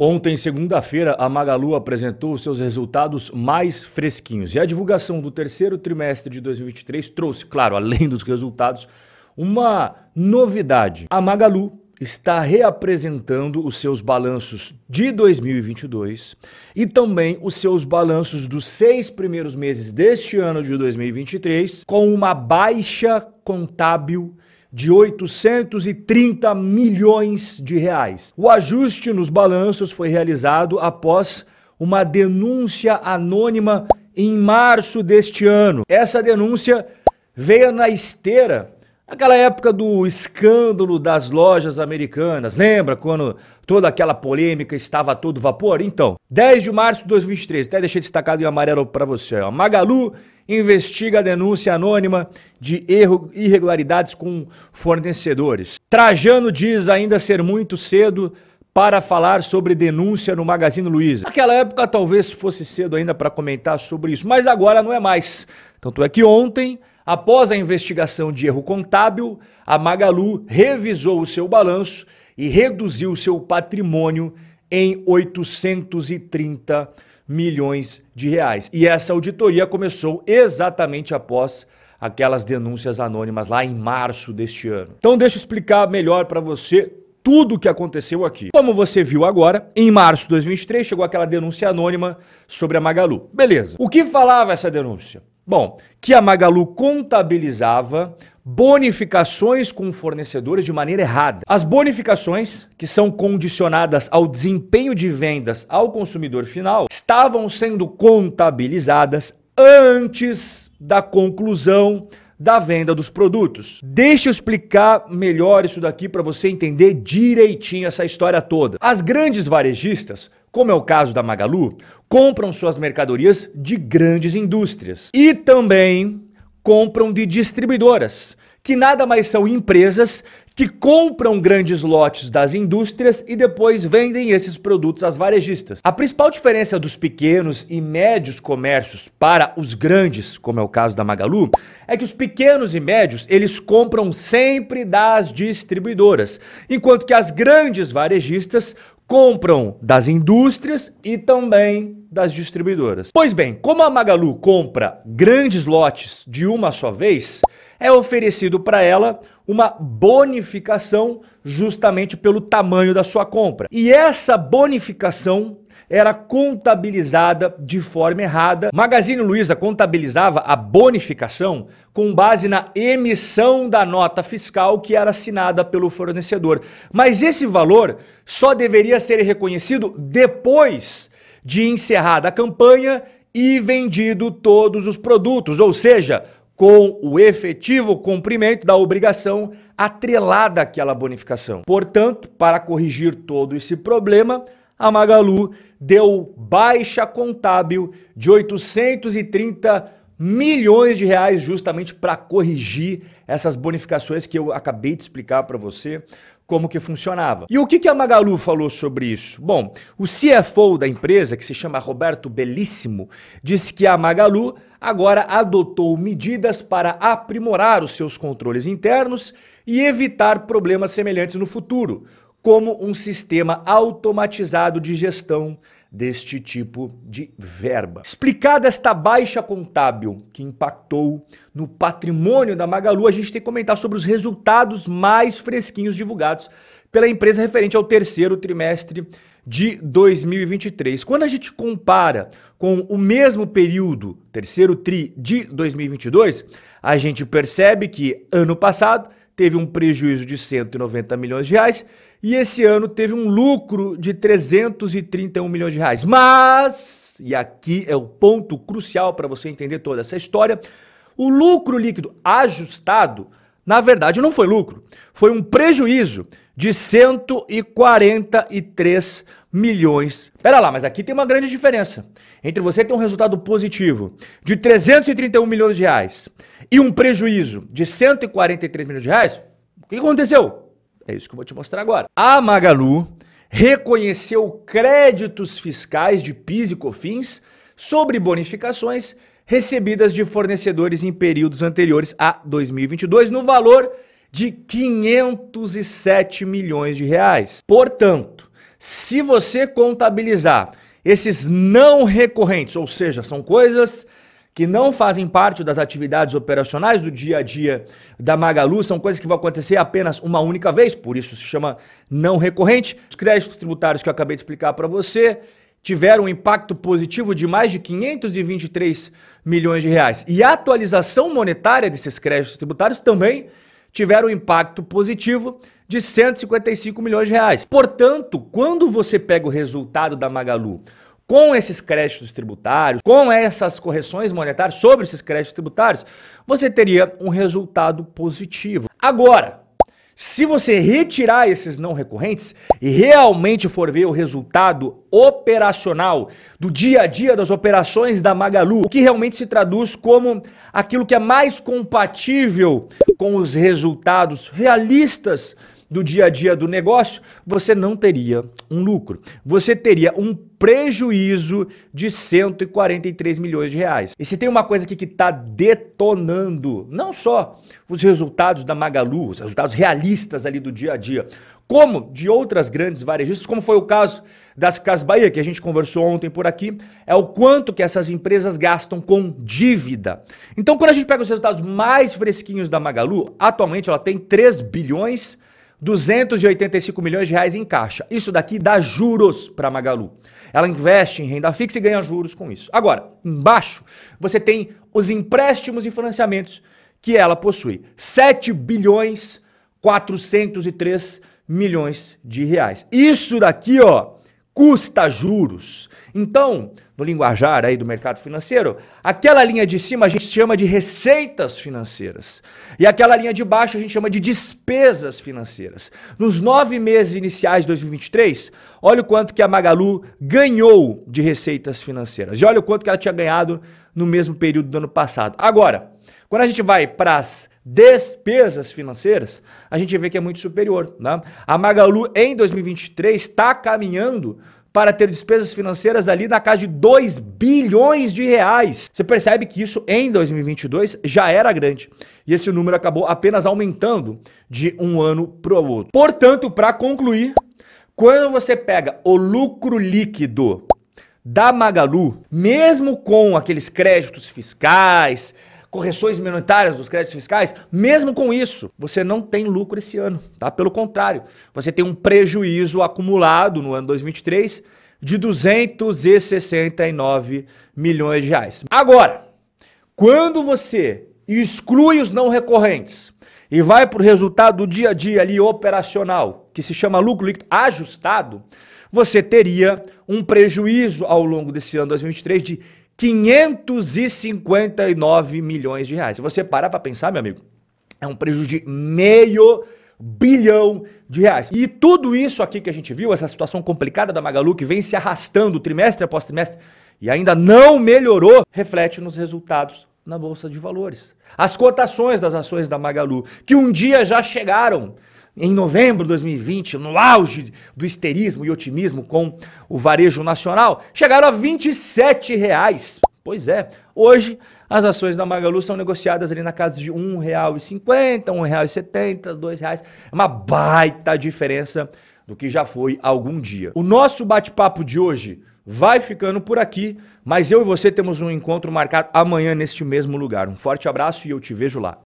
Ontem, segunda-feira, a Magalu apresentou seus resultados mais fresquinhos. E a divulgação do terceiro trimestre de 2023 trouxe, claro, além dos resultados, uma novidade. A Magalu está reapresentando os seus balanços de 2022 e também os seus balanços dos seis primeiros meses deste ano de 2023 com uma baixa contábil de 830 milhões de reais. O ajuste nos balanços foi realizado após uma denúncia anônima em março deste ano. Essa denúncia veio na esteira Aquela época do escândalo das lojas americanas, lembra quando toda aquela polêmica estava a todo vapor? Então, 10 de março de 2023, até deixei destacado em amarelo para você. Ó. Magalu investiga a denúncia anônima de erro, irregularidades com fornecedores. Trajano diz ainda ser muito cedo para falar sobre denúncia no Magazine Luiza. Naquela época talvez fosse cedo ainda para comentar sobre isso, mas agora não é mais. Tanto é que ontem Após a investigação de erro contábil, a Magalu revisou o seu balanço e reduziu seu patrimônio em 830 milhões de reais. E essa auditoria começou exatamente após aquelas denúncias anônimas lá em março deste ano. Então deixa eu explicar melhor para você tudo o que aconteceu aqui. Como você viu agora, em março de 2023 chegou aquela denúncia anônima sobre a Magalu. Beleza. O que falava essa denúncia? Bom, que a Magalu contabilizava bonificações com fornecedores de maneira errada. As bonificações, que são condicionadas ao desempenho de vendas ao consumidor final, estavam sendo contabilizadas antes da conclusão da venda dos produtos. Deixa eu explicar melhor isso daqui para você entender direitinho essa história toda. As grandes varejistas como é o caso da Magalu, compram suas mercadorias de grandes indústrias e também compram de distribuidoras, que nada mais são empresas que compram grandes lotes das indústrias e depois vendem esses produtos às varejistas. A principal diferença dos pequenos e médios comércios para os grandes, como é o caso da Magalu, é que os pequenos e médios, eles compram sempre das distribuidoras, enquanto que as grandes varejistas compram das indústrias e também das distribuidoras. Pois bem, como a Magalu compra grandes lotes de uma só vez, é oferecido para ela uma bonificação justamente pelo tamanho da sua compra. E essa bonificação era contabilizada de forma errada. Magazine Luiza contabilizava a bonificação com base na emissão da nota fiscal que era assinada pelo fornecedor. Mas esse valor só deveria ser reconhecido depois de encerrada a campanha e vendido todos os produtos, ou seja, com o efetivo cumprimento da obrigação atrelada àquela bonificação. Portanto, para corrigir todo esse problema, a Magalu deu baixa contábil de 830 milhões de reais justamente para corrigir essas bonificações que eu acabei de explicar para você como que funcionava. E o que, que a Magalu falou sobre isso? Bom, o CFO da empresa, que se chama Roberto Belíssimo, disse que a Magalu agora adotou medidas para aprimorar os seus controles internos e evitar problemas semelhantes no futuro, como um sistema automatizado de gestão deste tipo de verba. Explicada esta baixa contábil que impactou no patrimônio da Magalu, a gente tem que comentar sobre os resultados mais fresquinhos divulgados pela empresa referente ao terceiro trimestre de 2023. Quando a gente compara com o mesmo período, terceiro tri de 2022, a gente percebe que ano passado teve um prejuízo de 190 milhões de reais e esse ano teve um lucro de 331 milhões de reais. Mas, e aqui é o ponto crucial para você entender toda essa história, o lucro líquido ajustado, na verdade, não foi lucro, foi um prejuízo de 143 milhões. Pera lá, mas aqui tem uma grande diferença entre você ter um resultado positivo de 331 milhões de reais e um prejuízo de 143 milhões de reais. O que aconteceu? É isso que eu vou te mostrar agora. A Magalu reconheceu créditos fiscais de PIS e COFINS sobre bonificações recebidas de fornecedores em períodos anteriores a 2022 no valor de 507 milhões de reais. Portanto, Se você contabilizar esses não recorrentes, ou seja, são coisas que não fazem parte das atividades operacionais do dia a dia da Magalu, são coisas que vão acontecer apenas uma única vez, por isso se chama não recorrente. Os créditos tributários que eu acabei de explicar para você tiveram um impacto positivo de mais de 523 milhões de reais. E a atualização monetária desses créditos tributários também tiveram um impacto positivo de 155 milhões de reais. Portanto, quando você pega o resultado da Magalu com esses créditos tributários, com essas correções monetárias sobre esses créditos tributários, você teria um resultado positivo. Agora, se você retirar esses não recorrentes e realmente for ver o resultado operacional do dia a dia das operações da Magalu, o que realmente se traduz como aquilo que é mais compatível com os resultados realistas do dia a dia do negócio, você não teria um lucro. Você teria um prejuízo de 143 milhões de reais. E se tem uma coisa aqui que está detonando, não só os resultados da Magalu, os resultados realistas ali do dia a dia, como de outras grandes varejistas, como foi o caso das Casas Bahia, que a gente conversou ontem por aqui, é o quanto que essas empresas gastam com dívida. Então, quando a gente pega os resultados mais fresquinhos da Magalu, atualmente ela tem 3 bilhões 285 milhões de reais em caixa. Isso daqui dá juros para Magalu. Ela investe em renda fixa e ganha juros com isso. Agora, embaixo, você tem os empréstimos e financiamentos que ela possui. 7 bilhões 403 milhões de reais. Isso daqui, ó, custa juros. Então, no linguajar aí do mercado financeiro, aquela linha de cima a gente chama de receitas financeiras. E aquela linha de baixo a gente chama de despesas financeiras. Nos nove meses iniciais de 2023, olha o quanto que a Magalu ganhou de receitas financeiras. E olha o quanto que ela tinha ganhado no mesmo período do ano passado. Agora, quando a gente vai para as despesas financeiras, a gente vê que é muito superior. Né? A Magalu em 2023 está caminhando para ter despesas financeiras ali na casa de 2 bilhões de reais. Você percebe que isso em 2022 já era grande. E esse número acabou apenas aumentando de um ano para o outro. Portanto, para concluir, quando você pega o lucro líquido da Magalu, mesmo com aqueles créditos fiscais, correções monetárias dos créditos fiscais, mesmo com isso, você não tem lucro esse ano, tá? Pelo contrário, você tem um prejuízo acumulado no ano 2023 de 269 milhões de reais. Agora, quando você exclui os não recorrentes e vai para o resultado do dia a dia ali operacional, que se chama lucro líquido ajustado, você teria um prejuízo ao longo desse ano 2023 de 559 milhões de reais. Se você parar para pensar, meu amigo, é um prejuízo de meio bilhão de reais. E tudo isso aqui que a gente viu, essa situação complicada da Magalu que vem se arrastando trimestre após trimestre e ainda não melhorou, reflete nos resultados na bolsa de valores. As cotações das ações da Magalu, que um dia já chegaram em novembro de 2020, no auge do histerismo e otimismo com o varejo nacional, chegaram a 27 reais. Pois é, hoje as ações da Magalu são negociadas ali na casa de R$ 1,50, R$ 1,70, R$ reais. É uma baita diferença do que já foi algum dia. O nosso bate-papo de hoje vai ficando por aqui, mas eu e você temos um encontro marcado amanhã neste mesmo lugar. Um forte abraço e eu te vejo lá.